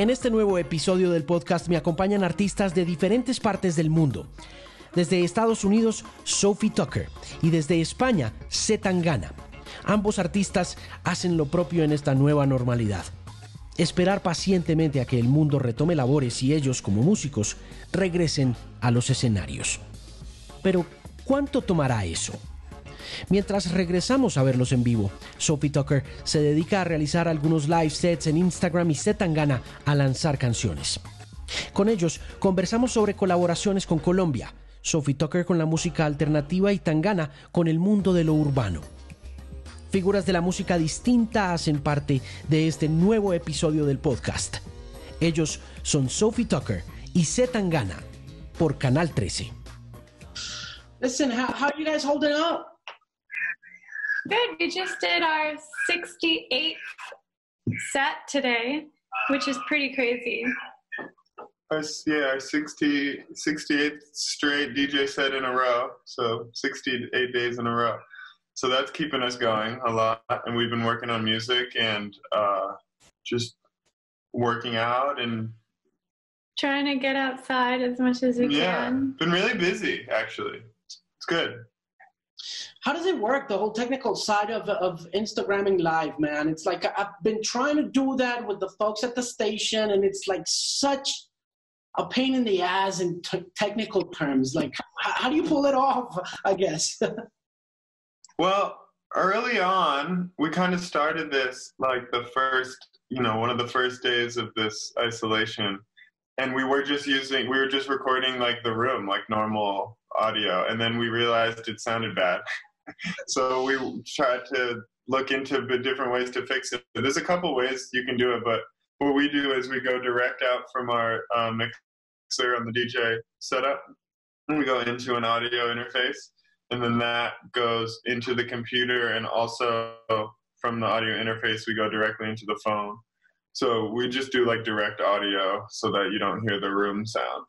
En este nuevo episodio del podcast me acompañan artistas de diferentes partes del mundo. Desde Estados Unidos, Sophie Tucker y desde España, Zetangana. Ambos artistas hacen lo propio en esta nueva normalidad. Esperar pacientemente a que el mundo retome labores y ellos, como músicos, regresen a los escenarios. Pero, ¿cuánto tomará eso? Mientras regresamos a verlos en vivo, Sophie Tucker se dedica a realizar algunos live sets en Instagram y Zetangana a lanzar canciones. Con ellos conversamos sobre colaboraciones con Colombia, Sophie Tucker con la música alternativa y Tangana con el mundo de lo urbano. Figuras de la música distinta hacen parte de este nuevo episodio del podcast. Ellos son Sophie Tucker y Zetangana por Canal 13. Listen, how, how you guys holding up? Good. We just did our 68th set today, which is pretty crazy. Our, yeah, our 60, 68th straight DJ set in a row. So 68 days in a row. So that's keeping us going a lot. And we've been working on music and uh, just working out and trying to get outside as much as we yeah, can. Been really busy actually. It's good. How does it work? The whole technical side of of Instagramming live, man. It's like I've been trying to do that with the folks at the station, and it's like such a pain in the ass in t- technical terms. Like, how, how do you pull it off? I guess. well, early on, we kind of started this like the first, you know, one of the first days of this isolation, and we were just using, we were just recording like the room, like normal audio, and then we realized it sounded bad. so we tried to look into the different ways to fix it. There's a couple ways you can do it, but what we do is we go direct out from our um, mixer on the DJ setup, and we go into an audio interface, and then that goes into the computer, and also from the audio interface, we go directly into the phone. So we just do like direct audio so that you don't hear the room sound.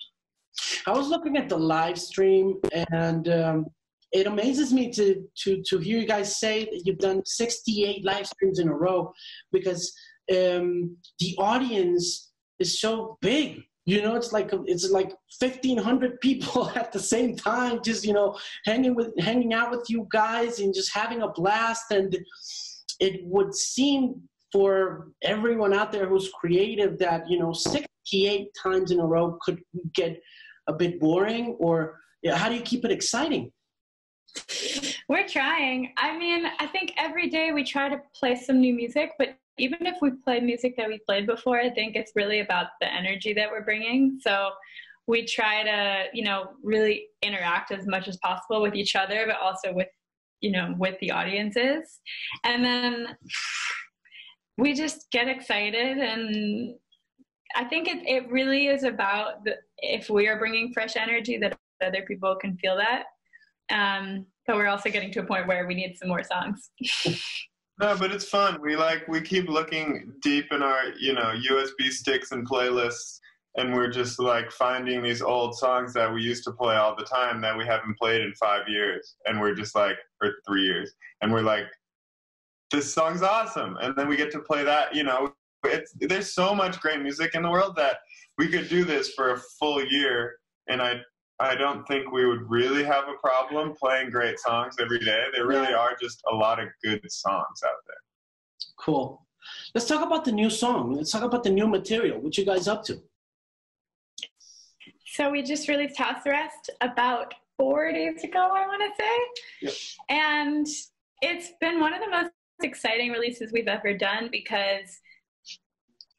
I was looking at the live stream, and um, it amazes me to to to hear you guys say that you've done 68 live streams in a row because um, the audience is so big. You know, it's like it's like 1,500 people at the same time, just you know, hanging with hanging out with you guys and just having a blast. And it would seem for everyone out there who's creative that you know 68 times in a row could get a bit boring or yeah, how do you keep it exciting we're trying. I mean i think every day we try to play some new music but even if we play music that we played before i think it's really about the energy that we're bringing. So we try to you know really interact as much as possible with each other but also with you know with the audiences. And then we just get excited and I think it, it really is about the, if we are bringing fresh energy that other people can feel that. Um, but we're also getting to a point where we need some more songs. no, but it's fun. We like we keep looking deep in our you know USB sticks and playlists, and we're just like finding these old songs that we used to play all the time that we haven't played in five years, and we're just like or three years, and we're like, this song's awesome, and then we get to play that. You know, it's there's so much great music in the world that we could do this for a full year, and I I don't think we would really have a problem playing great songs every day. There really are just a lot of good songs out there. Cool. Let's talk about the new song. Let's talk about the new material. What you guys up to? So we just released House Arrest about four days ago, I want to say. Yep. And it's been one of the most exciting releases we've ever done because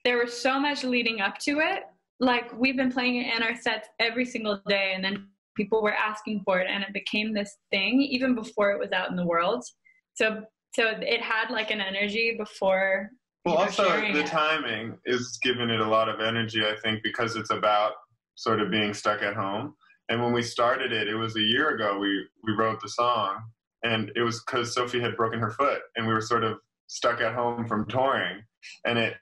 there was so much leading up to it like we've been playing it in our sets every single day and then people were asking for it and it became this thing even before it was out in the world so so it had like an energy before well also the it. timing is giving it a lot of energy i think because it's about sort of being stuck at home and when we started it it was a year ago we we wrote the song and it was because Sofi had broken her foot and we were sort of stuck at home from touring and it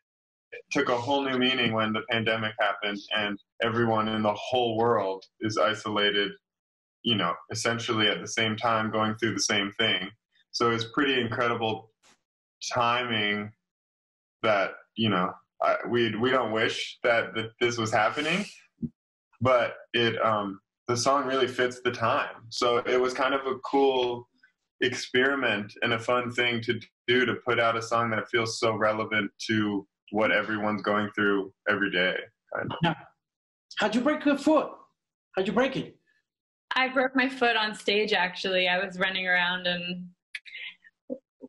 took a whole new meaning when the pandemic happened and everyone in the whole world is isolated, you know, essentially at the same time going through the same thing. So it's pretty incredible timing that, you know, I, we we don't wish that, that this was happening, but it um, the song really fits the time. So it was kind of a cool experiment and a fun thing to do to put out a song that feels so relevant to what everyone's going through every day. Kind of. Now, how'd you break your foot? How'd you break it? I broke my foot on stage actually. I was running around and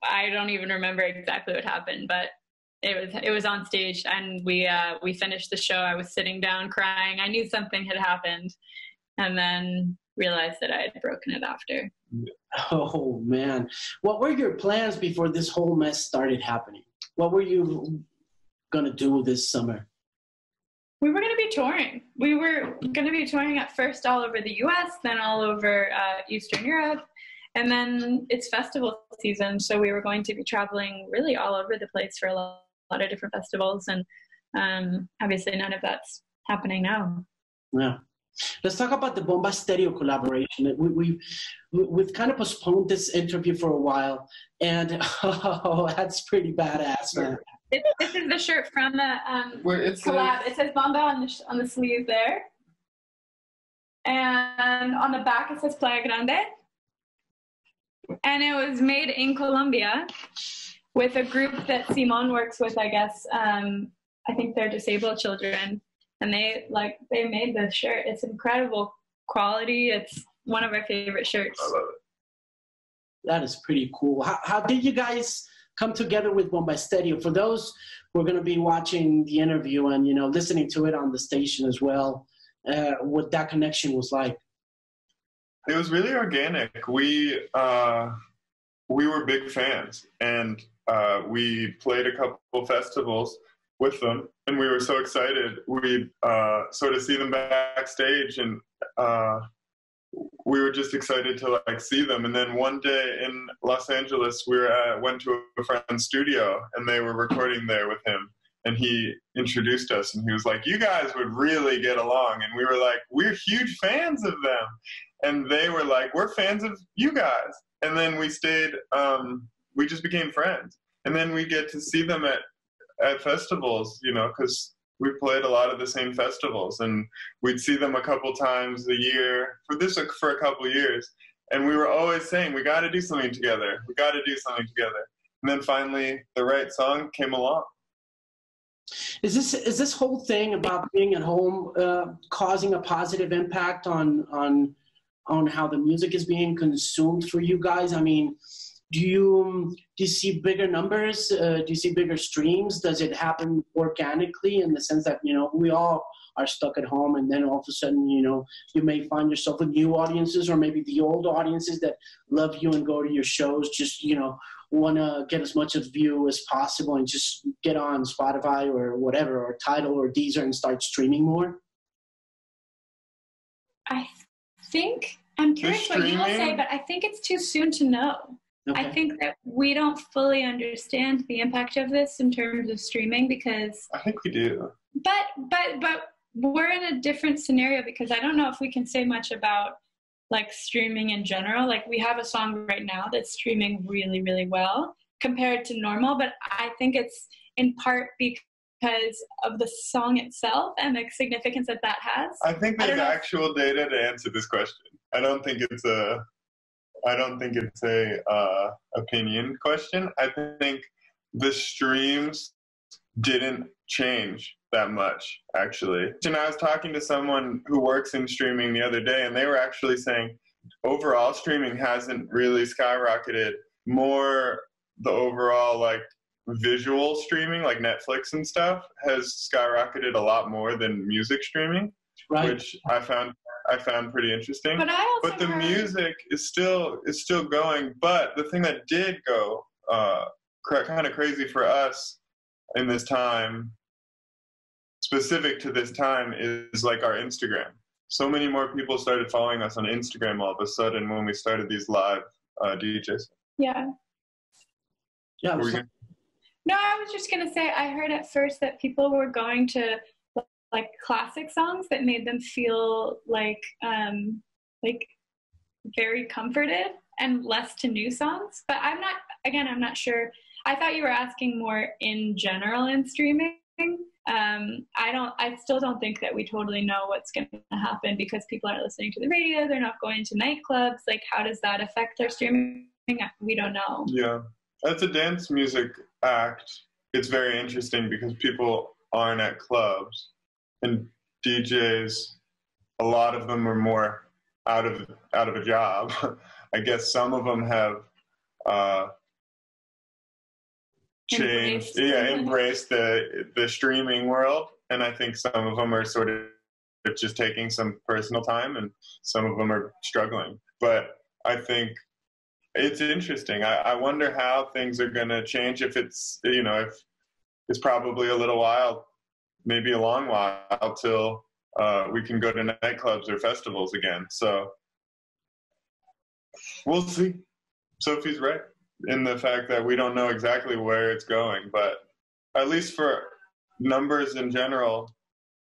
I don't even remember exactly what happened, but it was it was on stage and we uh, we finished the show. I was sitting down crying. I knew something had happened and then realized that I had broken it after. Oh man. What were your plans before this whole mess started happening? What were you gonna do this summer? We were going to be touring. We were going to be touring at first all over the US, then all over uh, Eastern Europe, and then it's festival season. So we were going to be traveling really all over the place for a lot, lot of different festivals. And um, obviously, none of that's happening now. Yeah. Let's talk about the Bomba Stereo collaboration. We, we, we've kind of postponed this interview for a while, and oh, that's pretty badass, man. This, this is the shirt from the um, Where it's collab. It says Bomba on the sh- on the sleeve there, and on the back it says Playa Grande. And it was made in Colombia with a group that Simon works with. I guess um, I think they're disabled children, and they like they made this shirt. It's incredible quality. It's one of our favorite shirts. I love it. That is pretty cool. How, how did you guys come together with Bomba Stereo? For those who are going to be watching the interview and you know listening to it on the station as well, uh, what that connection was like. It was really organic. We uh, we were big fans, and uh, we played a couple festivals with them, and we were so excited. We uh, sort of see them backstage, and uh, we were just excited to like see them. And then one day in Los Angeles, we were at, went to a friend's studio, and they were recording there with him. And he introduced us, and he was like, "You guys would really get along." And we were like, "We're huge fans of them." and they were like, "We're fans of you guys." And then we stayed. Um, we just became friends, and then we get to see them at at festivals, you know, because we played a lot of the same festivals, and we'd see them a couple times a year for this for a couple years, and we were always saying, "We got to do something together. We got to do something together." And then finally, the right song came along. Is this is this whole thing about being at home uh, causing a positive impact on on on how the music is being consumed for you guys? I mean, do you do you see bigger numbers? Uh, do you see bigger streams? Does it happen organically in the sense that you know we all are stuck at home, and then all of a sudden you know you may find yourself with new audiences, or maybe the old audiences that love you and go to your shows, just you know want to get as much of view as possible and just get on Spotify or whatever, or Tidal or Deezer and start streaming more. I think I'm curious what you will say, but I think it's too soon to know. I think that we don't fully understand the impact of this in terms of streaming because I think we do. but but but we're in a different scenario because I don't know if we can say much about like streaming in general. Like we have a song right now that's streaming really really well compared to normal, but I think it's in part because of the song itself and the significance that that has. I think there's know. actual data to answer this question. I don't think it's a. I don't think it's a uh, opinion question. I think the streams didn't change that much actually. And I was talking to someone who works in streaming the other day, and they were actually saying overall streaming hasn't really skyrocketed. More the overall like visual streaming, like Netflix and stuff, has skyrocketed a lot more than music streaming right. which I found I found pretty interesting. But I also But the heard- music is still is still going. But the thing that did go uh, cra- kind of crazy for us in this time, specific to this time, is like our Instagram. So many more people started following us on Instagram all of a sudden when we started these live uh, DJs. yeah. yeah, so- No, I was just gonna say I heard at first that people were going to like classic songs that made them feel like um like very comforted and less to new songs. But I'm not again, I'm not sure. I thought you were asking more in general in streaming. Um, I don't. I still don't think that we totally know what's going to happen because people aren't listening to the radio. They're not going to nightclubs. Like, how does that affect their streaming? We don't know. Yeah, as a dance music act, it's very interesting because people aren't at clubs and DJs. A lot of them are more out of out of a job. I guess some of them have uh, changed, yeah, embraced the the streaming world, and I think some of them are sort of just taking some personal time, and some of them are struggling. But I think it's interesting. I, I wonder how things are going to change. If it's you know if it's probably a little while, maybe a long while till uh, we can go to nightclubs or festivals again. So we'll see. Sofi's right in the fact that we don't know exactly where it's going, but at least for numbers in general,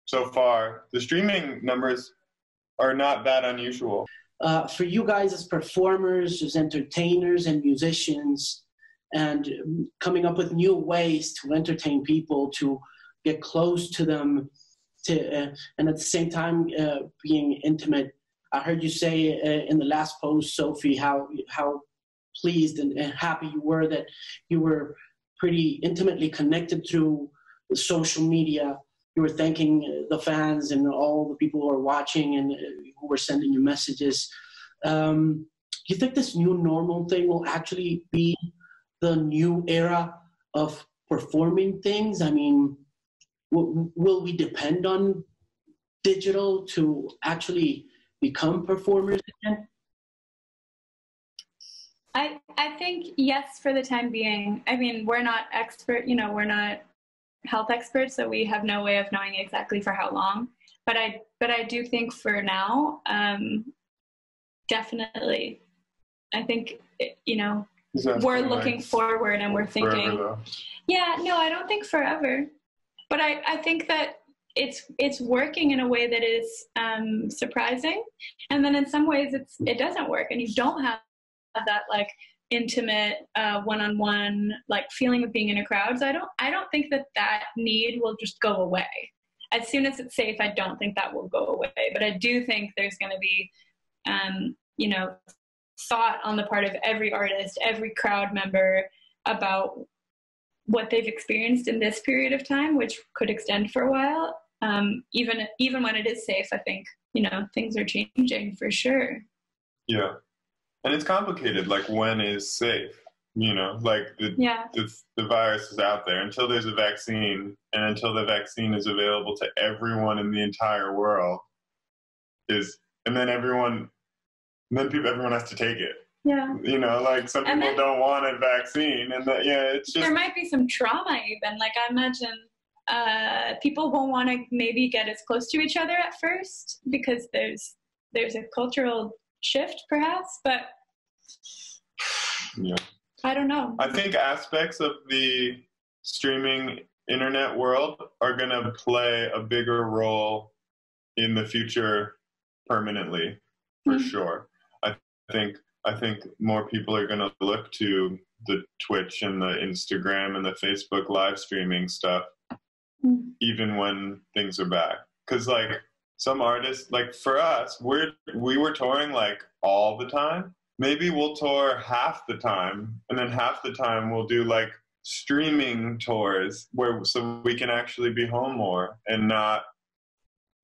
so far, the streaming numbers are not that unusual. Uh, for you guys as performers, as entertainers and musicians, and coming up with new ways to entertain people, to get close to them, to uh, and at the same time uh, being intimate. I heard you say uh, in the last post, Sofi, how how pleased and, and happy you were that you were pretty intimately connected through social media. You were thanking the fans and all the people who are watching and uh, who were sending you messages. Um, do you think this new normal thing will actually be the new era of performing things? I mean, w- will we depend on digital to actually become performers again? I, I think yes for the time being. I mean, we're not expert, you know, we're not health experts, so we have no way of knowing exactly for how long. But I but I do think for now, um, definitely. I think you know we're looking like forward and we're thinking. yeah, no, I don't think forever, but I I think that it's it's working in a way that is um, surprising, and then in some ways it's it doesn't work, and you don't have that like intimate uh, one-on-one like feeling of being in a crowd. So i don't i don't think that that need will just go away. As soon as it's safe i don't think that will go away. But i do think there's going to be um, you know thought on the part of every artist every crowd member about what they've experienced in this period of time which could extend for a while. Um, even even when it is safe i think you know things are changing for sure. Yeah. And it's complicated like when is safe you know? Like the, yeah. the, the virus is out there. Until there's a vaccine and until the vaccine is available to everyone in the entire world is and then everyone then people everyone has to take it yeah. You know like some people then, don't want a vaccine and that yeah it's just there might be some trauma even like i imagine uh, people won't want to maybe get as close to each other at first because there's there's a cultural shift perhaps but yeah. I don't know. I think aspects of the streaming internet world are going to play a bigger role in the future permanently for mm-hmm. sure. I think i think more people are going to look to the twitch and the instagram and the facebook live streaming stuff mm-hmm. even when things are back because like some artists like for us we're we were touring like all the time. Maybe we'll tour half the time and then half the time we'll do like streaming tours where so we can actually be home more and not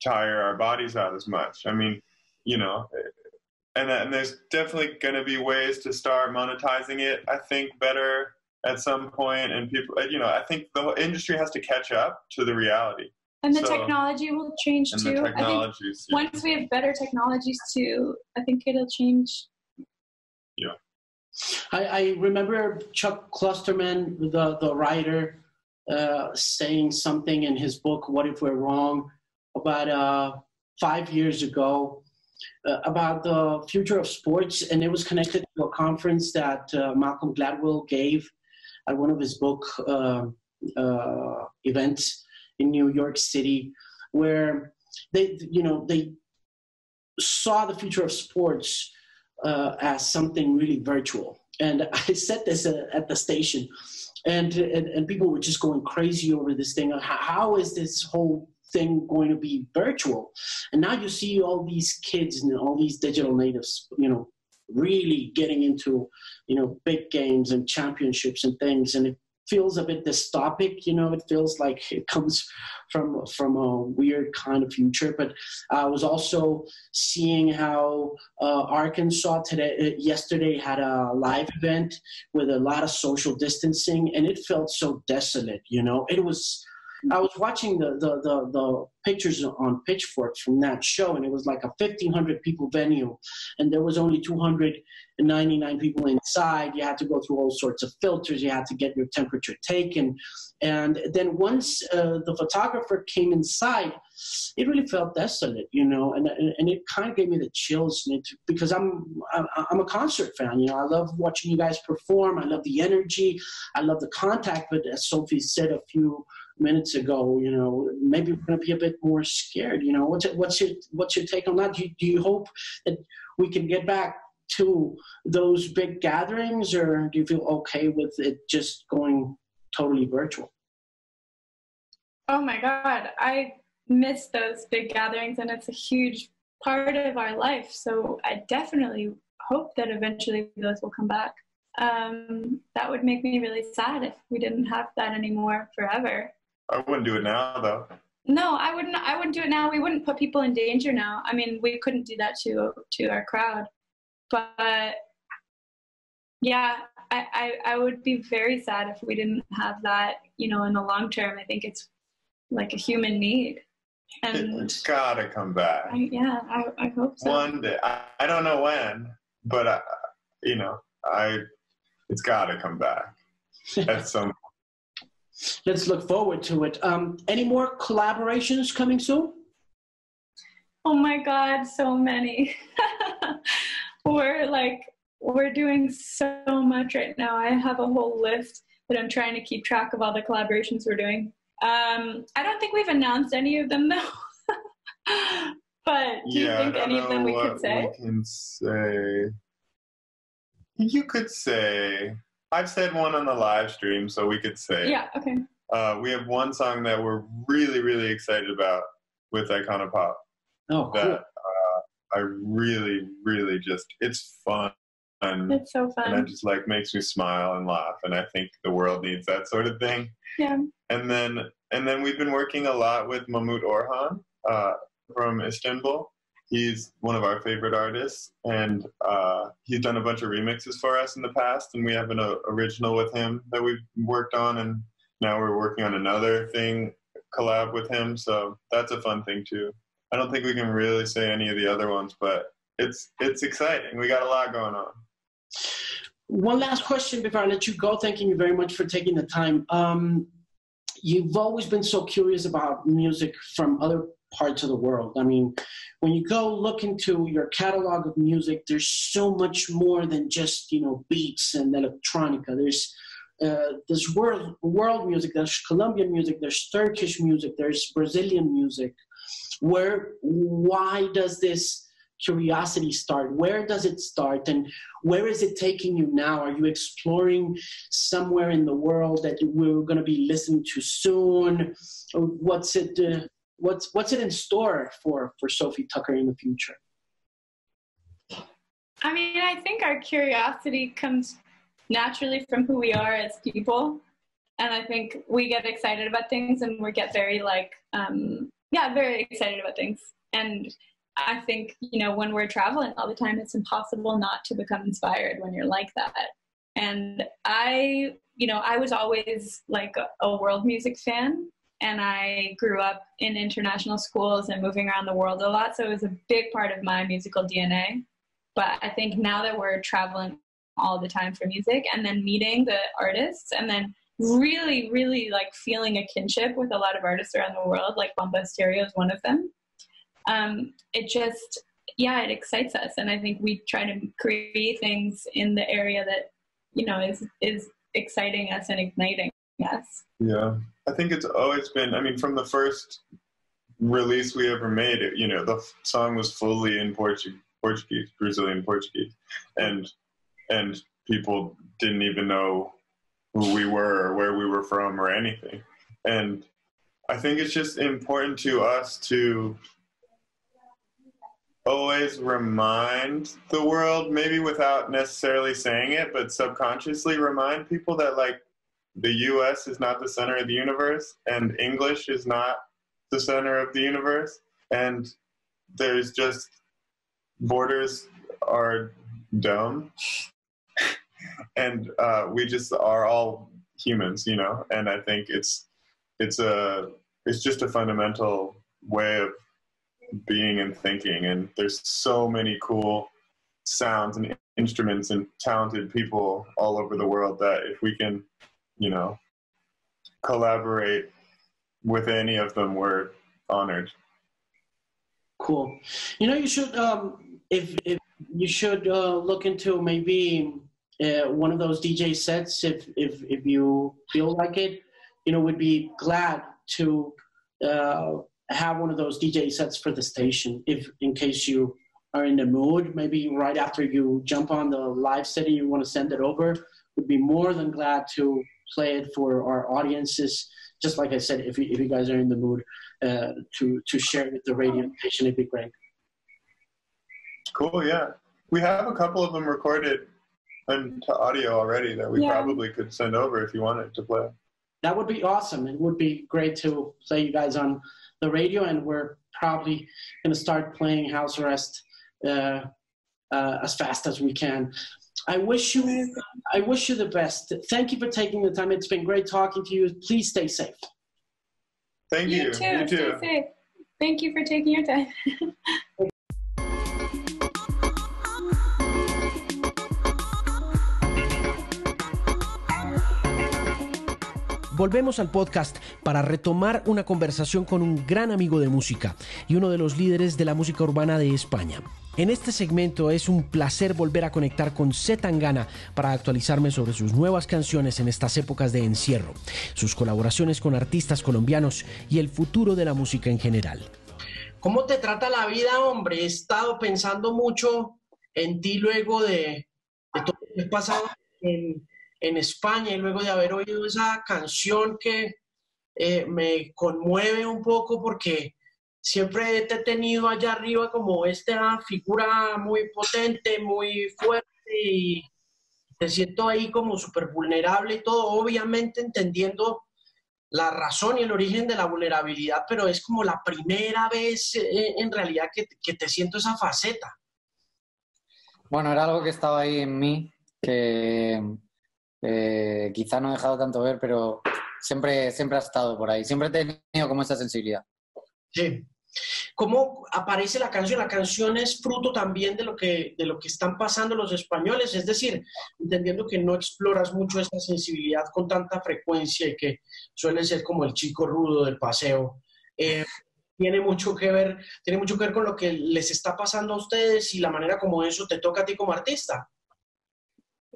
tire our bodies out as much. I mean you know and, and there's definitely going to be ways to start monetizing it i think better at some point and people you know i think the industry has to catch up to the reality and the so, technology will change too. I think once we have better technologies too, I think it'll change. Yeah. I, I remember Chuck Klosterman, the, the writer, uh, saying something in his book, What If We're Wrong, about uh, five years ago uh, about the future of sports. And it was connected to a conference that uh, Malcolm Gladwell gave at one of his book uh, uh, events in New York City, where they, you know, they saw the future of sports uh, as something really virtual. And I said this at the station, and, and, and people were just going crazy over this thing. How is this whole thing going to be virtual? And now you see all these kids and all these digital natives, you know, really getting into, you know, big games and championships and things. And it feels a bit dystopic. You know, it feels like it comes from from a weird kind of future. But I was also seeing how uh, Arkansas today, uh, yesterday, had a live event with a lot of social distancing, and it felt so desolate. You know, it was I was watching the, the, the, the, pictures on Pitchfork from that show, and it was like a 1,500 people venue, and there was only 299 people inside. You had to go through all sorts of filters. You had to get your temperature taken. And then once uh, the photographer came inside, it really felt desolate, you know, and, and it kind of gave me the chills because I'm, I'm a concert fan, you know, I love watching you guys perform. I love the energy. I love the contact, but as Sofi said a few minutes ago, you know, maybe we're going to be a bit more scared. You know, what's it, what's your what's your take on that? Do you, do you hope that we can get back to those big gatherings, or do you feel okay with it just going totally virtual? Oh my God, I miss those big gatherings, and it's a huge part of our life. So I definitely hope that eventually those will come back. Um, that would make me really sad if we didn't have that anymore forever. I wouldn't do it now, though. No, I wouldn't. I wouldn't do it now. We wouldn't put people in danger now. I mean, we couldn't do that to to our crowd, but yeah, I, I, I would be very sad if we didn't have that. You know, in the long term, I think it's like a human need, and it's gotta come back. I, yeah, I, I hope so. One day, I, I don't know when, but I, you know, I it's gotta come back at some let's look forward to it. Um, any more collaborations coming soon? Oh my God, so many. we're like, we're doing so much right now. I have a whole list that I'm trying to keep track of all the collaborations we're doing. Um, I don't think we've announced any of them though. but do yeah, you think any of them we could say? We can say. You could say I've said one on the live stream, so we could say. Yeah. Okay. Uh, we have one song that we're really, really excited about with Icona Pop. Oh, cool. That, uh, I really, really just it's fun. It's so fun. And it just like makes me smile and laugh, and I think the world needs that sort of thing. Yeah. And then and then we've been working a lot with Mahmut Orhan uh, from Istanbul he's one of our favorite artists, and uh, he's done a bunch of remixes for us in the past, and we have an uh, original with him that we've worked on, and now we're working on another thing collab with him. So that's a fun thing too. I don't think we can really say any of the other ones, but it's it's exciting. We got a lot going on. One last question before I let you go. Thanking you very much for taking the time. Um, you've always been so curious about music from other parts of the world. I mean, when you go look into your catalog of music, there's so much more than just you know beats and electronica. There's uh, there's world world music. There's Colombian music. There's Turkish music. There's Brazilian music. Where why does this curiosity start? Where does it start, and where is it taking you now? Are you exploring somewhere in the world that we're going to be listening to soon? What's it? Uh, what's what's it in store for for Sofi Tukker in the future? I mean, I think our curiosity comes naturally from who we are as people, and I think we get excited about things, and we get very like, um, yeah, very excited about things, and I think you know when we're traveling all the time, it's impossible not to become inspired when you're like that. And I, you know, I was always like a, a world music fan, and I grew up in international schools and moving around the world a lot. So it was a big part of my musical DNA. But I think now that we're traveling all the time for music and then meeting the artists and then really, really like feeling a kinship with a lot of artists around the world, like Bomba Stereo is one of them. Um, it just, yeah, it excites us. And I think we try to create things in the area that, you know, is, is exciting us and igniting us. Yeah. I think it's always been. I mean, from the first release we ever made, it you know, the song was fully in Portuguese. Portuguese, Brazilian Portuguese, and and people didn't even know who we were or where we were from or anything. And I think it's just important to us to always remind the world, maybe without necessarily saying it, but subconsciously remind people that like the US is not the center of the universe and English is not the center of the universe. And there's just borders are dumb. and uh, we just are all humans, you know, and I think it's it's a it's just a fundamental way of being and thinking and there's so many cool sounds and instruments and talented people all over the world that if we can you know collaborate with any of them we're honored cool you know you should um if if you should uh, look into maybe uh, one of those dj sets if if if you feel like it you know would be glad to uh, have one of those DJ sets for the station if in case you are in the mood. Maybe right after you jump on the live setting, you want to send it over. Would be more than glad to play it for our audiences. Just like I said, if you, if you guys are in the mood uh, to to share with the radio station, it'd be great. Cool. Yeah, we have a couple of them recorded into audio already that we yeah. probably could send over if you wanted to play. That would be awesome. It would be great to play you guys on the radio, and we're probably going to start playing House Arrest uh, uh, as fast as we can. I wish you, I wish you the best. Thank you for taking the time. It's been great talking to you. Please stay safe. Thank you. You too. You too. Stay safe. Thank you for taking your time. Volvemos al podcast para retomar una conversación con un gran amigo de música y uno de los líderes de la música urbana de España. En este segmento es un placer volver a conectar con Zetangana para actualizarme sobre sus nuevas canciones en estas épocas de encierro, sus colaboraciones con artistas colombianos y el futuro de la música en general. ¿Cómo te trata la vida, hombre? He estado pensando mucho en ti luego de, todo lo que he pasado en, en España y luego de haber oído esa canción que eh, me conmueve un poco porque siempre te he tenido allá arriba como esta figura muy potente, muy fuerte y te siento ahí como súper vulnerable y todo, obviamente entendiendo la razón y el origen de la vulnerabilidad, pero es como la primera vez eh, en realidad que, que te siento esa faceta. Bueno, era algo que estaba ahí en mí, que eh, quizá no he dejado tanto ver, pero siempre, siempre ha estado por ahí. Siempre he tenido como esa sensibilidad. Sí. ¿Cómo aparece la canción? La canción es fruto también de lo, que, de lo que están pasando los españoles, es decir, entendiendo que no exploras mucho esta sensibilidad con tanta frecuencia y que suele ser como el chico rudo del paseo. Eh, tiene mucho que ver, tiene mucho que ver con lo que les está pasando a ustedes y la manera como eso te toca a ti como artista.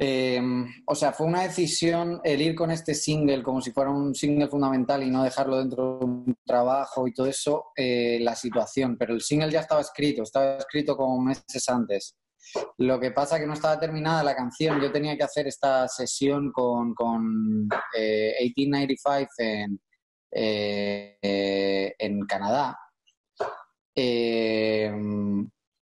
Em, o sea, fue una decisión el ir con este single como si fuera un single fundamental y no dejarlo dentro de un trabajo y todo eso, eh, la situación. Pero el single ya estaba escrito, estaba escrito como meses antes. Lo que pasa que no estaba terminada la canción. Yo tenía que hacer esta sesión con, con 1895 eh, en, eh, en Canadá.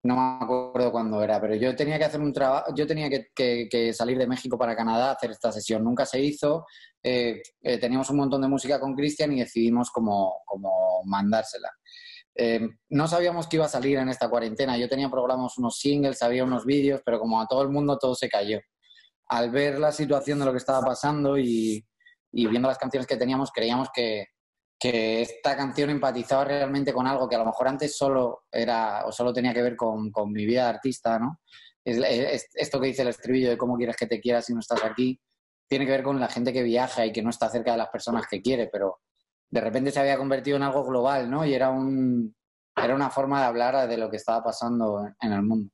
No me acuerdo cuándo era, pero yo tenía que hacer un trabajo, yo tenía que, salir de México para Canadá a hacer esta sesión. Nunca se hizo. Eh, eh, teníamos un montón de música con Cristian y decidimos cómo, mandársela. Eh, no sabíamos que iba a salir en esta cuarentena. Yo tenía programados unos singles, había unos vídeos, pero como a todo el mundo todo se cayó. Al ver la situación de lo que estaba pasando y viendo las canciones que teníamos, creíamos que, que esta canción empatizaba realmente con algo que a lo mejor antes solo era o solo tenía que ver con, mi vida de artista, ¿no? Es, esto que dice el estribillo de cómo quieres que te quieras si no estás aquí, tiene que ver con la gente que viaja y que no está cerca de las personas que quiere, pero de repente se había convertido en algo global, ¿no? Y era, un, era una forma de hablar de lo que estaba pasando en el mundo.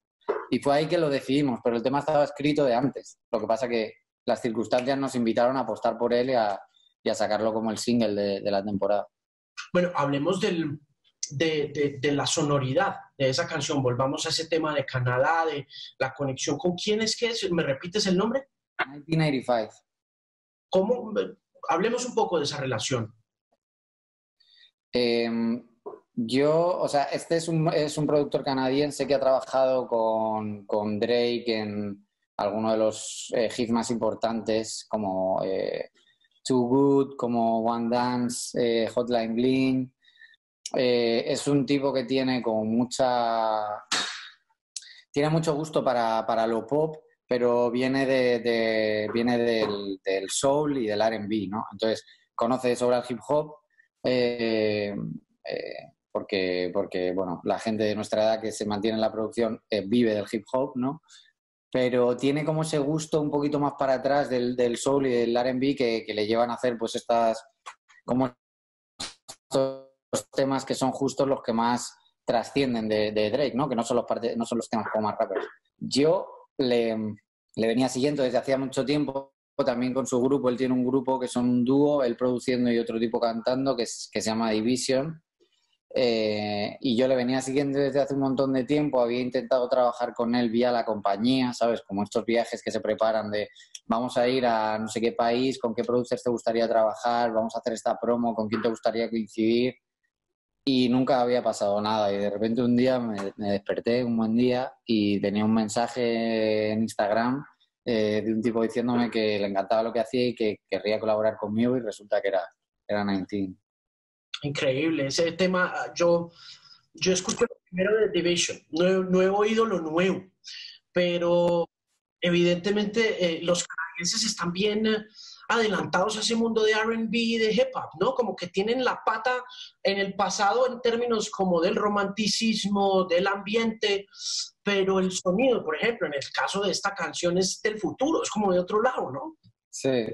Y fue ahí que lo decidimos, pero el tema estaba escrito de antes. Lo que pasa que las circunstancias nos invitaron a apostar por él y a, y a sacarlo como el single de, la temporada. Bueno, hablemos del, de, de, la sonoridad de esa canción. Volvamos a ese tema de Canadá, de la conexión. ¿Con quién es que es? ¿Me repites el nombre? 1985. ¿Cómo? Hablemos un poco de esa relación. Em, yo, o sea, este es un, es un, productor canadiense que ha trabajado con, con Drake en algunos de los eh, hits más importantes como eh, Too Good, como One Dance, eh, Hotline Bling. es un tipo que tiene como mucha... Tiene mucho gusto para, para lo pop, pero viene, de, viene del, soul y del RB, ¿no? Entonces, conoce sobre el hip hop porque, porque, bueno, la gente de nuestra edad que se mantiene en la producción eh, vive del hip hop, ¿no? Pero tiene como ese gusto un poquito más para atrás del, del soul y del R&B que, que, le llevan a hacer pues estas, como estos temas que son justos los que más trascienden de, de Drake, ¿no? Que no son los, parte, no son los temas como más rappers. Yo le, le venía siguiendo desde hacía mucho tiempo, también con su grupo, él tiene un grupo que son un dúo, él produciendo y otro tipo cantando, que, es, que se llama Division, eh, y yo le venía siguiendo desde hace un montón de tiempo, había intentado trabajar con él vía la compañía, ¿sabes? Como estos viajes que se preparan de vamos a ir a no sé qué país, con qué producers te gustaría trabajar, vamos a hacer esta promo, con quién te gustaría coincidir. Y nunca había pasado nada. Y de repente un día me, desperté, un buen día, y tenía un mensaje en Instagram eh, de un tipo diciéndome que le encantaba lo que hacía y que querría colaborar conmigo, y resulta que era, era 19. Increíble, ese tema, ah, yo, yo escuché lo primero de Division, no, no he oído lo nuevo, pero evidentemente eh, los canadienses están bien eh, adelantados a ese mundo de RB y de hip hop, ¿no? Como que tienen la pata en el pasado en términos como del romanticismo, del ambiente, pero el sonido, por ejemplo, en el caso de esta canción es del futuro, es como de otro lado, ¿no? Sí,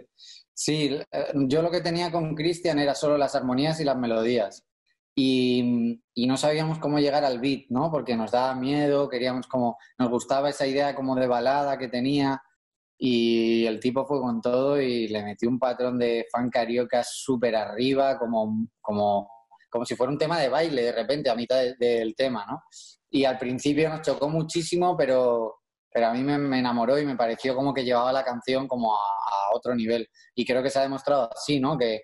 Sí, eh, yo lo que tenía con Cristian era solo las armonías y las melodías. Y, no sabíamos cómo llegar al beat, ¿no? Porque nos daba miedo, queríamos como, nos gustaba esa idea como de balada que tenía. Y el tipo fue con todo y le metió un patrón de fan carioca súper arriba, como, como, como si fuera un tema de baile de repente a mitad del tema, ¿no? Y al principio nos chocó muchísimo, pero pero a mí me, enamoró y me pareció como que llevaba la canción como a, otro nivel. Y creo que se ha demostrado así, ¿no? Que,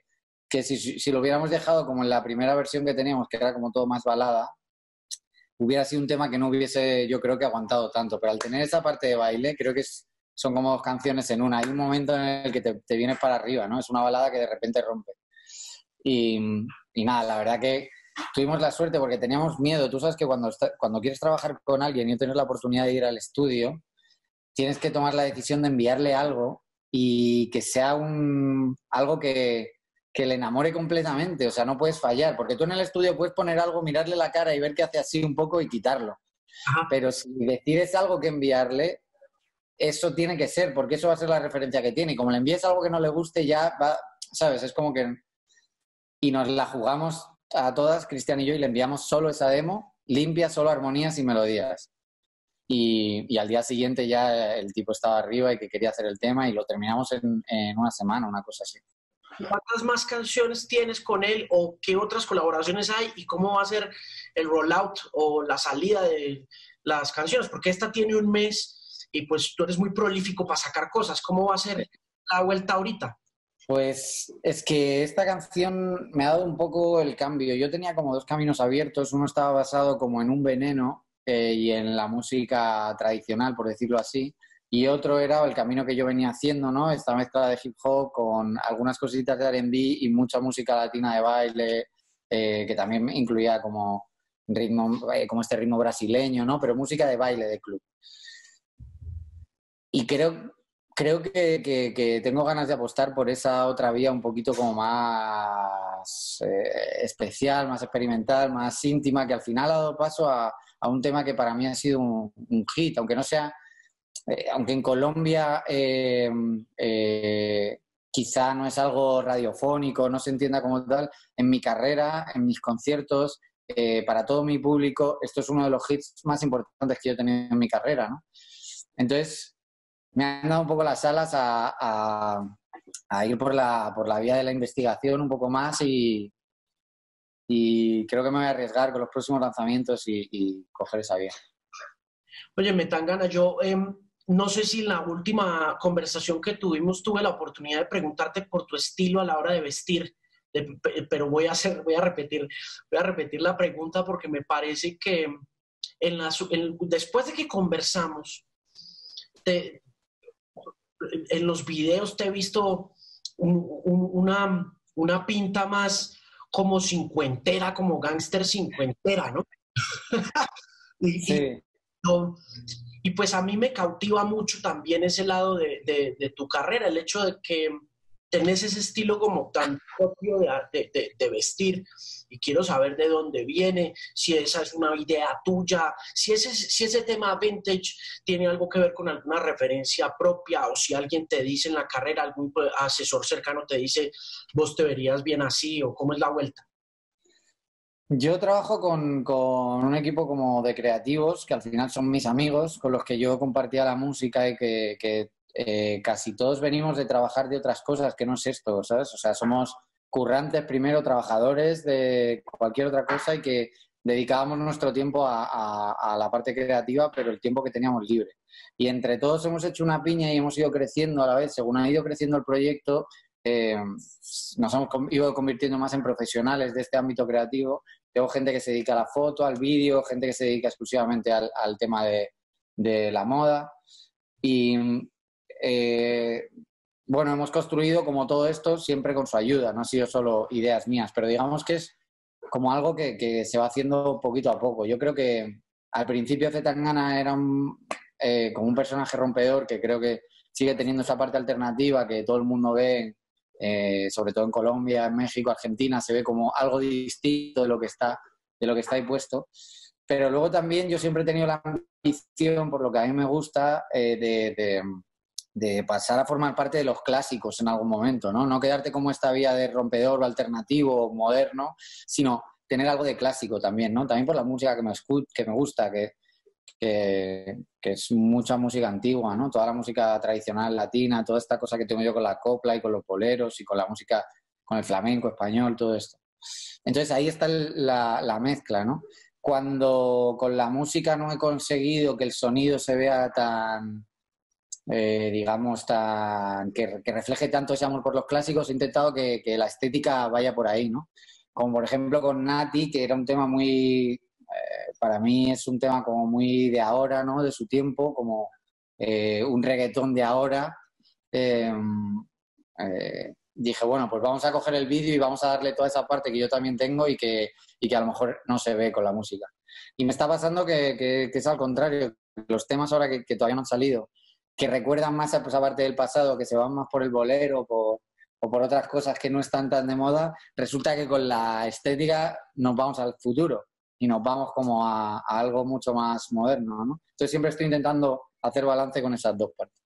que si, si, lo hubiéramos dejado como en la primera versión que teníamos, que era como todo más balada, hubiera sido un tema que no hubiese, yo creo que aguantado tanto. Pero al tener esa parte de baile, creo que son como dos canciones en una. Hay un momento en el que te, vienes para arriba, ¿no? Es una balada que de repente rompe. Y, y nada, la verdad que tuvimos la suerte porque teníamos miedo. Tú sabes que cuando, cuando quieres trabajar con alguien y no tienes la oportunidad de ir al estudio, tienes que tomar la decisión de enviarle algo y que sea un, algo que, que le enamore completamente. O sea, no puedes fallar, porque tú en el estudio puedes poner algo, mirarle la cara y ver que hace así un poco y quitarlo. Pero si decides algo que enviarle, eso tiene que ser, porque eso va a ser la referencia que tiene. Y como le envíes algo que no le guste, ya va, ¿sabes? Es como que... Y nos la jugamos a todas, Cristian y yo, y le enviamos solo esa demo, limpia, solo armonías y melodías. Y, al día siguiente ya el tipo estaba arriba y que quería hacer el tema y lo terminamos en, una semana, una cosa así. ¿Cuántas más canciones tienes con él o qué otras colaboraciones hay y cómo va a ser el rollout o la salida de las canciones? Porque esta tiene un mes y pues tú eres muy prolífico para sacar cosas. ¿Cómo va a ser la vuelta ahorita? Pues es que esta canción me ha dado un poco el cambio. Yo tenía como dos caminos abiertos. Uno estaba basado como en un veneno eh, y en la música tradicional, por decirlo así. Y otro era el camino que yo venía haciendo, ¿no? Esta mezcla de hip hop con algunas cositas de R&B y mucha música latina de baile, eh, que también incluía como ritmo, eh, como este ritmo brasileño, ¿no? Pero música de baile, de club. Y creo, creo que, tengo ganas de apostar por esa otra vía un poquito como más eh, especial, más experimental, más íntima, que al final ha dado paso a, un tema que para mí ha sido un, hit, aunque no sea, eh, aunque en Colombia eh, quizá no es algo radiofónico, no se entienda como tal, en mi carrera, en mis conciertos, para todo mi público, esto es uno de los hits más importantes que yo he tenido en mi carrera, ¿no? Entonces, me han dado un poco las alas a, ir por la, por la vía de la investigación un poco más y, y creo que me voy a arriesgar con los próximos lanzamientos y, coger esa vía. Oye, Metangana, yo em, no sé si en la última conversación que tuvimos tuve la oportunidad de preguntarte por tu estilo a la hora de vestir, pero voy a, hacer, voy, a repetir, voy a repetir la pregunta porque me parece que en la, después de que conversamos, en los videos te he visto una, una pinta más como cincuentera, como gángster cincuentera, ¿no? sí. y, pues a mí me cautiva mucho también ese lado de, de, tu carrera, el hecho de que tenés ese estilo como tan propio de, de, vestir y quiero saber de dónde viene, si esa es una idea tuya, si ese, si ese tema vintage tiene algo que ver con alguna referencia propia o si alguien te dice en la carrera, algún asesor cercano te dice, vos te verías bien así o cómo es la vuelta. Yo trabajo con, con, un equipo como de creativos, que al final son mis amigos, con los que yo compartía la música y que eh, casi todos venimos de trabajar de otras cosas que no es esto, ¿sabes? O sea, somos currantes primero, trabajadores de cualquier otra cosa y que dedicábamos nuestro tiempo a, la parte creativa, pero el tiempo que teníamos libre. Y entre todos hemos hecho una piña y hemos ido creciendo a la vez. Según ha ido creciendo el proyecto, eh, nos hemos ido convirtiendo más en profesionales de este ámbito creativo. Tengo gente que se dedica a la foto, al vídeo, gente que se dedica exclusivamente al, tema de, de, la moda. Y eh, bueno, hemos construido como todo esto siempre con su ayuda, no ha sido solo ideas mías, pero digamos que es como algo que, se va haciendo poquito a poco. Yo creo que al principio Zetangana era un, eh, como un personaje rompedor que creo que sigue teniendo esa parte alternativa que todo el mundo ve, eh, sobre todo en Colombia, en México, Argentina, se ve como algo distinto de lo que está, de lo que está ahí puesto. Pero luego también yo siempre he tenido la ambición, por lo que a mí me gusta, de de pasar a formar parte de los clásicos en algún momento, ¿no? No quedarte como esta vía de rompedor o alternativo, moderno, sino tener algo de clásico también, ¿no? También por la música que me, que me gusta, que, que, es mucha música antigua, ¿no? Toda la música tradicional latina, toda esta cosa que tengo yo con la copla y con los boleros y con la música, con el flamenco español, todo esto. Entonces ahí está la, la mezcla, ¿no? Cuando con la música no he conseguido que el sonido se vea tan, eh, digamos, tan, que, refleje tanto ese amor por los clásicos, he intentado que, la estética vaya por ahí, ¿no? Como por ejemplo con Nati, que era un tema muy, eh, para mí es un tema como muy de ahora, ¿no? De su tiempo, como eh, un reggaetón de ahora. Em, dije, bueno, pues vamos a coger el vídeo y vamos a darle toda esa parte que yo también tengo y que, y que a lo mejor no se ve con la música. Y me está pasando que, que, es al contrario, los temas ahora que, todavía no han salido que recuerdan más a esa parte del pasado, que se van más por el bolero o por otras cosas que no están tan de moda, resulta que con la estética nos vamos al futuro y nos vamos como a, algo mucho más moderno. ¿no? Entonces siempre estoy intentando hacer balance con esas dos partes.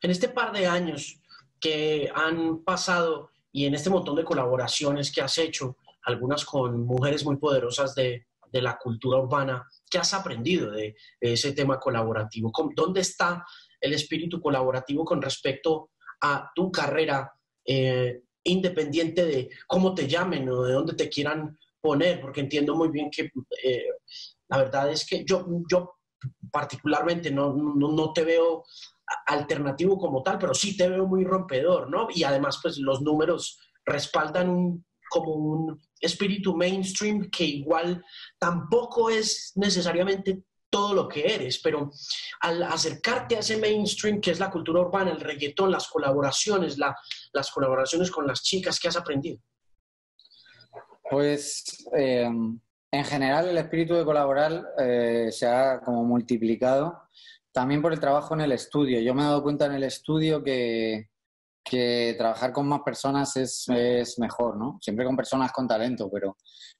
En este par de años que han pasado y en este montón de colaboraciones que has hecho, algunas con mujeres muy poderosas de, de la cultura urbana, ¿qué has aprendido de, ese tema colaborativo? ¿Dónde está el espíritu colaborativo con respecto a tu carrera, eh, independiente de cómo te llamen o de dónde te quieran poner, porque entiendo muy bien que eh, la verdad es que yo, yo particularmente no, no, te veo alternativo como tal, pero sí te veo muy rompedor, ¿no? Y además, pues los números respaldan como un espíritu mainstream que igual tampoco es necesariamente todo lo que eres, pero al acercarte a ese mainstream que es la cultura urbana, el reggaetón, las colaboraciones, las colaboraciones con las chicas, ¿qué has aprendido? Pues em, en general el espíritu de colaborar eh, se ha como multiplicado, también por el trabajo en el estudio. Yo me he dado cuenta en el estudio que, que trabajar con más personas es, es, mejor, ¿no? Siempre con personas con talento, pero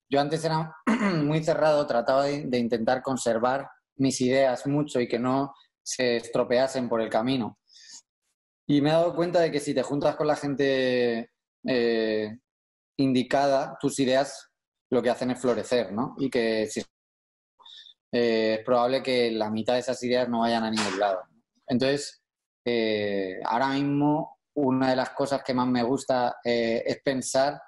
yo antes era muy cerrado, trataba de intentar conservar mis ideas mucho y que no se estropeasen por el camino. Y me he dado cuenta de que si te juntas con la gente eh, indicada, tus ideas lo que hacen es florecer, ¿no? Y que si, eh, es probable que la mitad de esas ideas no vayan a ningún lado. Entonces, eh, ahora mismo una de las cosas que más me gusta es pensar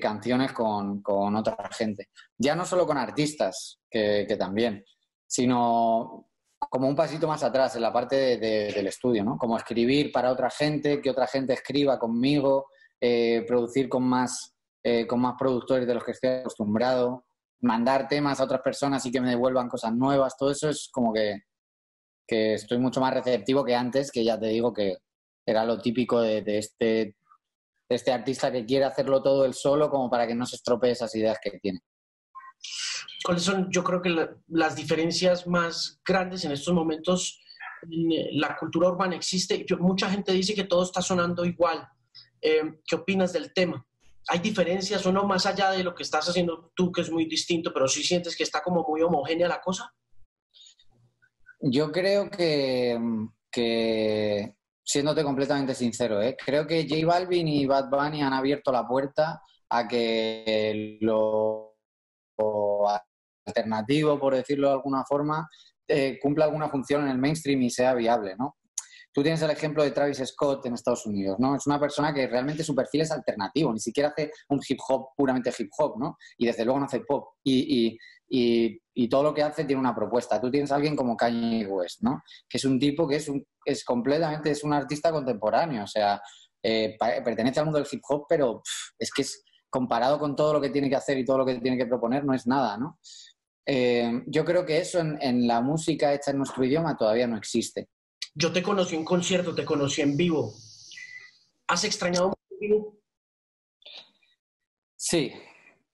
canciones con, otra gente. Ya no solo con artistas, que, también, sino como un pasito más atrás en la parte del estudio, ¿no? Como escribir para otra gente, que otra gente escriba conmigo, eh, producir con más, eh, con más productores de los que estoy acostumbrado, mandar temas a otras personas y que me devuelvan cosas nuevas, todo eso es como que, que estoy mucho más receptivo que antes, que ya te digo que era lo típico de, este, este artista que quiere hacerlo todo él solo como para que no se estropee esas ideas que tiene. ¿Cuáles son, yo creo que las diferencias más grandes en estos momentos? La cultura urbana existe, mucha gente dice que todo está sonando igual. Eh, ¿Qué opinas del tema? ¿Hay diferencias o no más allá de lo que estás haciendo tú, que es muy distinto, pero sí sientes que está como muy homogénea la cosa? Yo creo que, que siéndote completamente sincero, ¿eh? creo que J Balvin y Bad Bunny han abierto la puerta a que lo, alternativo, por decirlo de alguna forma, eh, cumpla alguna función en el mainstream y sea viable, ¿no? Tú tienes el ejemplo de Travis Scott en Estados Unidos, ¿no? Es una persona que realmente su perfil es alternativo, ni siquiera hace un hip hop puramente hip hop, ¿no? Y desde luego no hace pop. Y, todo lo que hace tiene una propuesta. Tú tienes a alguien como Kanye West, ¿no? Que es un tipo que es, un, es completamente, es un artista contemporáneo, o sea, eh, pertenece al mundo del hip hop, pero es que es comparado con todo lo que tiene que hacer y todo lo que tiene que proponer, no es nada, ¿no? Eh, yo creo que eso en, en la música hecha en nuestro idioma todavía no existe. Yo te conocí en concierto, te conocí en vivo. ¿Has extrañado en vivo? Sí,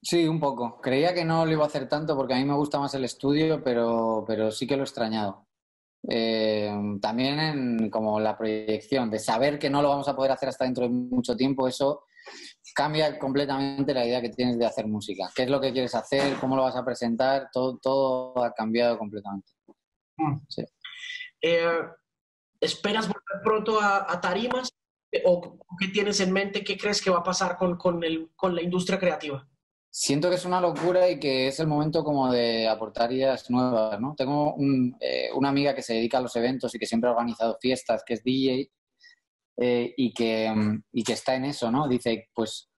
sí, un poco. Creía que no lo iba a hacer tanto porque a mí me gusta más el estudio, pero, pero sí que lo he extrañado. Eh, también en como la proyección, de saber que no lo vamos a poder hacer hasta dentro de mucho tiempo, eso cambia completamente la idea que tienes de hacer música. ¿Qué es lo que quieres hacer? ¿Cómo lo vas a presentar? Todo, todo ha cambiado completamente. Mm. Sí. Eh, ¿Esperas volver pronto a, tarimas? ¿O qué tienes en mente? ¿Qué crees que va a pasar con, con, el, con la industria creativa? Siento que es una locura y que es el momento como de aportar ideas nuevas, ¿no? Tengo eh, una amiga que se dedica a los eventos y que siempre ha organizado fiestas, que es DJ, eh, y, que, y que está en eso, ¿no? Dice, pues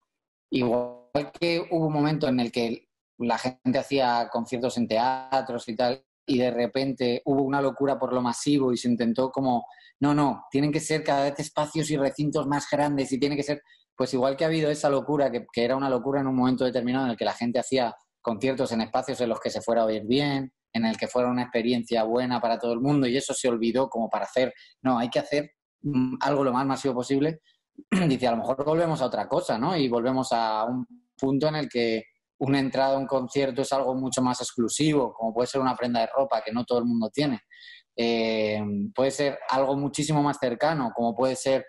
igual que hubo un momento en el que la gente hacía conciertos en teatros y tal, y de repente hubo una locura por lo masivo y se intentó como, no, no, tienen que ser cada vez espacios y recintos más grandes y tiene que ser, pues igual que ha habido esa locura, que, era una locura en un momento determinado en el que la gente hacía conciertos en espacios en los que se fuera a oír bien, en el que fuera una experiencia buena para todo el mundo y eso se olvidó como para hacer, no, hay que hacer algo lo más masivo posible. Dice, a lo mejor volvemos a otra cosa, ¿no? Y volvemos a un punto en el que una entrada a un concierto es algo mucho más exclusivo, como puede ser una prenda de ropa que no todo el mundo tiene. Eh, puede ser algo muchísimo más cercano, como puede ser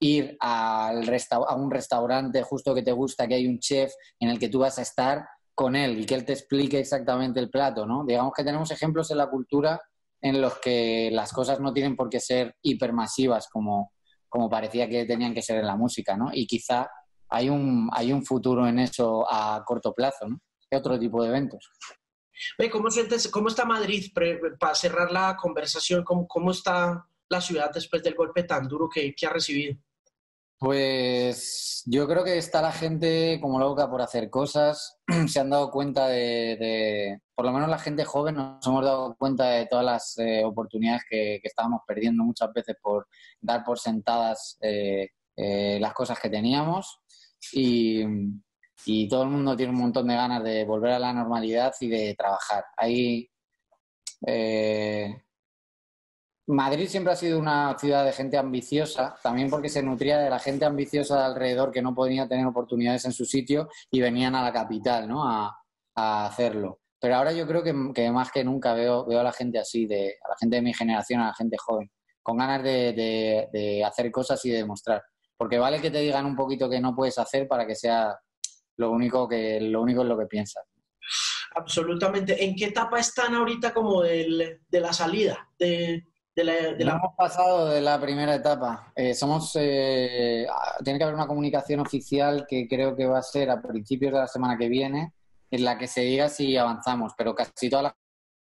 ir al a un restaurante justo que te gusta, que hay un chef en el que tú vas a estar con él y que él te explique exactamente el plato, ¿no? Digamos que tenemos ejemplos en la cultura en los que las cosas no tienen por qué ser hipermasivas como, como parecía que tenían que ser en la música, ¿no? Y quizá hay un, hay un futuro en eso a corto plazo, ¿no? otro tipo de eventos. ¿Cómo, ¿Cómo está Madrid? Para cerrar la conversación, ¿cómo, ¿cómo está la ciudad después del golpe tan duro que, que ha recibido? Pues yo creo que está la gente como loca por hacer cosas. Se han dado cuenta de, por lo menos la gente joven, nos hemos dado cuenta de todas las eh, oportunidades que, estábamos perdiendo muchas veces por dar por sentadas eh, eh, las cosas que teníamos y, todo el mundo tiene un montón de ganas de volver a la normalidad y de trabajar. Ahí, eh, Madrid siempre ha sido una ciudad de gente ambiciosa, también porque se nutría de la gente ambiciosa de alrededor que no podía tener oportunidades en su sitio y venían a la capital ¿no? a, hacerlo. Pero ahora yo creo que, más que nunca veo, a la gente así, de, a la gente de mi generación, a la gente joven, con ganas de, de hacer cosas y de demostrar. Porque vale que te digan un poquito que no puedes hacer para que sea lo único que lo único es lo que piensas. Absolutamente. ¿En qué etapa están ahorita como de la salida? De, la, Hemos pasado de la primera etapa. Eh, somos eh, tiene que haber una comunicación oficial que creo que va a ser a principios de la semana que viene, en la que se diga si avanzamos, pero casi todas las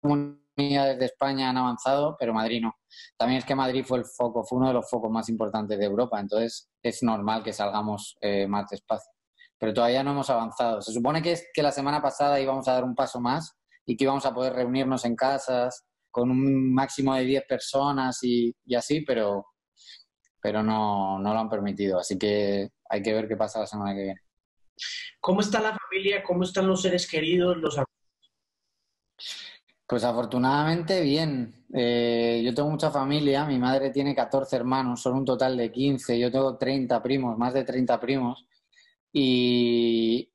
comunidades de España han avanzado, pero Madrid no. También es que Madrid fue el foco, fue uno de los focos más importantes de Europa, entonces es normal que salgamos eh, más despacio. pero todavía no hemos avanzado. Se supone que, es, que la semana pasada íbamos a dar un paso más y que íbamos a poder reunirnos en casas con un máximo de 10 personas y, así, pero, pero no, no, lo han permitido. Así que hay que ver qué pasa la semana que viene. ¿Cómo está la familia? ¿Cómo están los seres queridos, los Pues afortunadamente bien. Eh, yo tengo mucha familia, mi madre tiene 14 hermanos, son un total de 15, yo tengo 30 primos, más de 30 primos, y,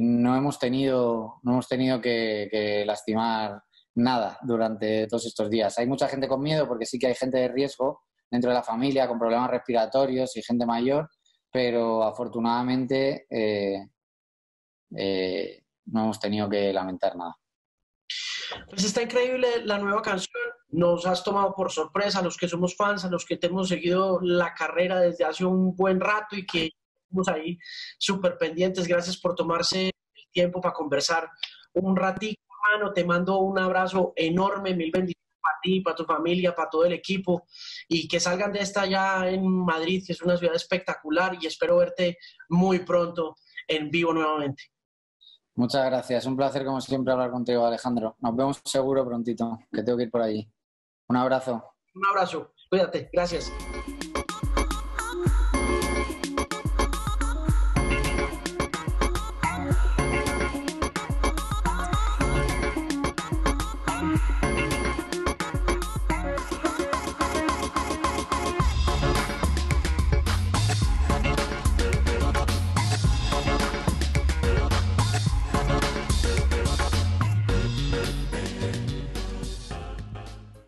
no hemos tenido, no hemos tenido que, lastimar nada durante todos estos días. Hay mucha gente con miedo porque sí que hay gente de riesgo dentro de la familia con problemas respiratorios y gente mayor, pero afortunadamente eh, eh, no hemos tenido que lamentar nada. Pues está increíble la nueva canción. Nos has tomado por sorpresa a los que somos fans, a los que te hemos seguido la carrera desde hace un buen rato y que estamos ahí súper pendientes. Gracias por tomarse el tiempo para conversar un ratito, hermano. Te mando un abrazo enorme, mil bendiciones para ti, para tu familia, para todo el equipo y que salgan de esta ya en Madrid, que es una ciudad espectacular y espero verte muy pronto en vivo nuevamente. Muchas gracias, un placer como siempre hablar contigo Alejandro. Nos vemos seguro prontito, que tengo que ir por allí. Un abrazo. Un abrazo, cuídate, gracias.